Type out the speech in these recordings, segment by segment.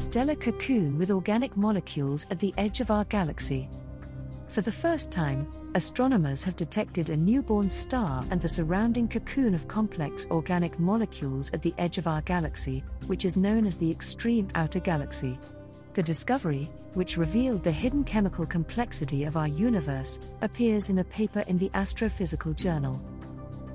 stellar cocoon with organic molecules at the edge of our galaxy. For the first time, astronomers have detected a newborn star and the surrounding cocoon of complex organic molecules at the edge of our galaxy, which is known as the extreme outer galaxy. The discovery, which revealed the hidden chemical complexity of our universe, appears in a paper in the Astrophysical Journal.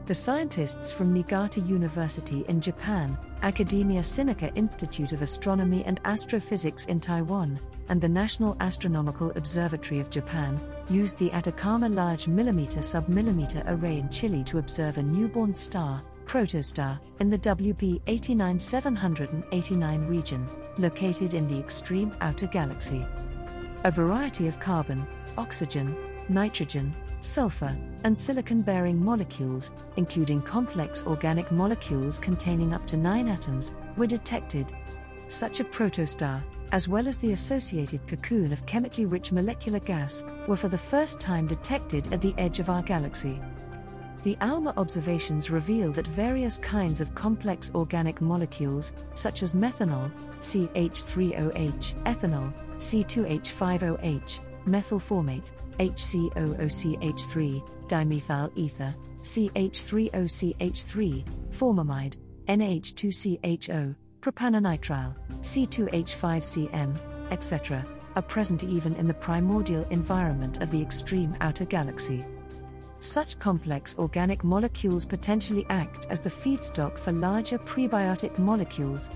The scientists from Niigata University in Japan, Academia Sinica Institute of Astronomy and Astrophysics in Taiwan, and the National Astronomical Observatory of Japan used the Atacama Large Millimeter Submillimeter Array in Chile to observe a newborn star, protostar, in the WB 89789 region, located in the extreme outer galaxy. A variety of carbon, oxygen, nitrogen, sulfur, and silicon bearing molecules, including complex organic molecules containing up to nine atoms, were detected. Such a protostar, as well as the associated cocoon of chemically rich molecular gas, were for the first time detected at the edge of our galaxy. The ALMA observations reveal that various kinds of complex organic molecules, such as methanol, CH3OH, ethanol, C2H5OH, methyl formate, HCOOCH3, dimethyl ether, CH3OCH3, formamide, NH2CHO, propanenitrile, C2H5CN, etc., are present even in the primordial environment of the extreme outer galaxy. Such complex organic molecules potentially act as the feedstock for larger prebiotic molecules.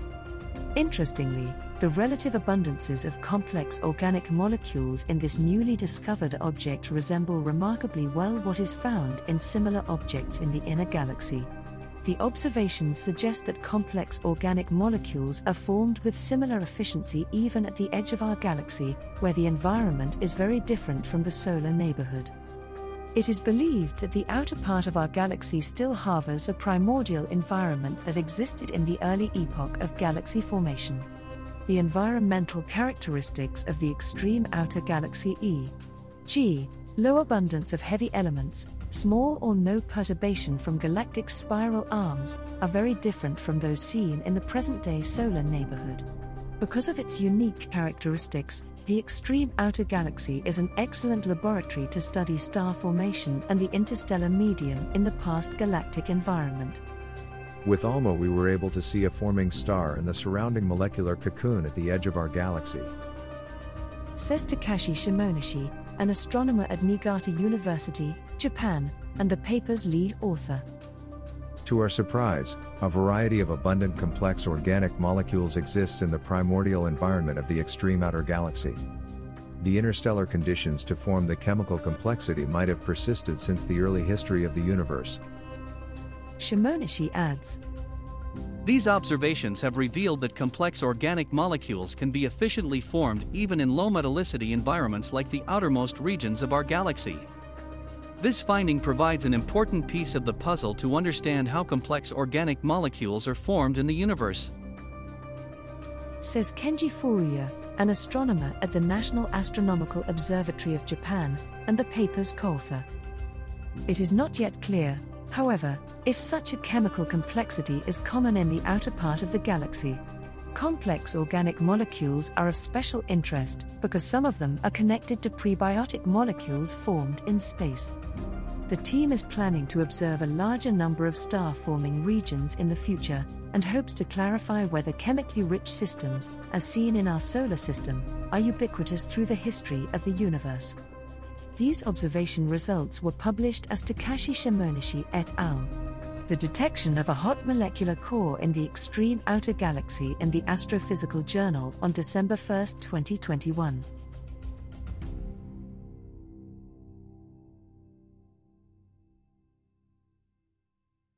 Interestingly, the relative abundances of complex organic molecules in this newly discovered object resemble remarkably well what is found in similar objects in the inner galaxy. The observations suggest that complex organic molecules are formed with similar efficiency even at the edge of our galaxy, where the environment is very different from the solar neighborhood. It is believed that the outer part of our galaxy still harbors a primordial environment that existed in the early epoch of galaxy formation. The environmental characteristics of the extreme outer galaxy E. G. Low abundance of heavy elements, small or no perturbation from galactic spiral arms, are very different from those seen in the present day solar neighborhood. Because of its unique characteristics, the extreme outer galaxy is an excellent laboratory to study star formation and the interstellar medium in the past galactic environment. With ALMA, we were able to see a forming star and the surrounding molecular cocoon at the edge of our galaxy. Says Takashi Shimonishi, an astronomer at Niigata University, Japan, and the paper's lead author. To our surprise, a variety of abundant complex organic molecules exists in the primordial environment of the extreme outer galaxy. The interstellar conditions to form the chemical complexity might have persisted since the early history of the universe. Shimonishi adds These observations have revealed that complex organic molecules can be efficiently formed even in low metallicity environments like the outermost regions of our galaxy. This finding provides an important piece of the puzzle to understand how complex organic molecules are formed in the universe. Says Kenji Furuya, an astronomer at the National Astronomical Observatory of Japan, and the paper's co author. It is not yet clear, however, if such a chemical complexity is common in the outer part of the galaxy. Complex organic molecules are of special interest because some of them are connected to prebiotic molecules formed in space. The team is planning to observe a larger number of star forming regions in the future and hopes to clarify whether chemically rich systems, as seen in our solar system, are ubiquitous through the history of the universe. These observation results were published as Takashi Shimonishi et al. The detection of a hot molecular core in the extreme outer galaxy in the Astrophysical Journal on December 1, 2021.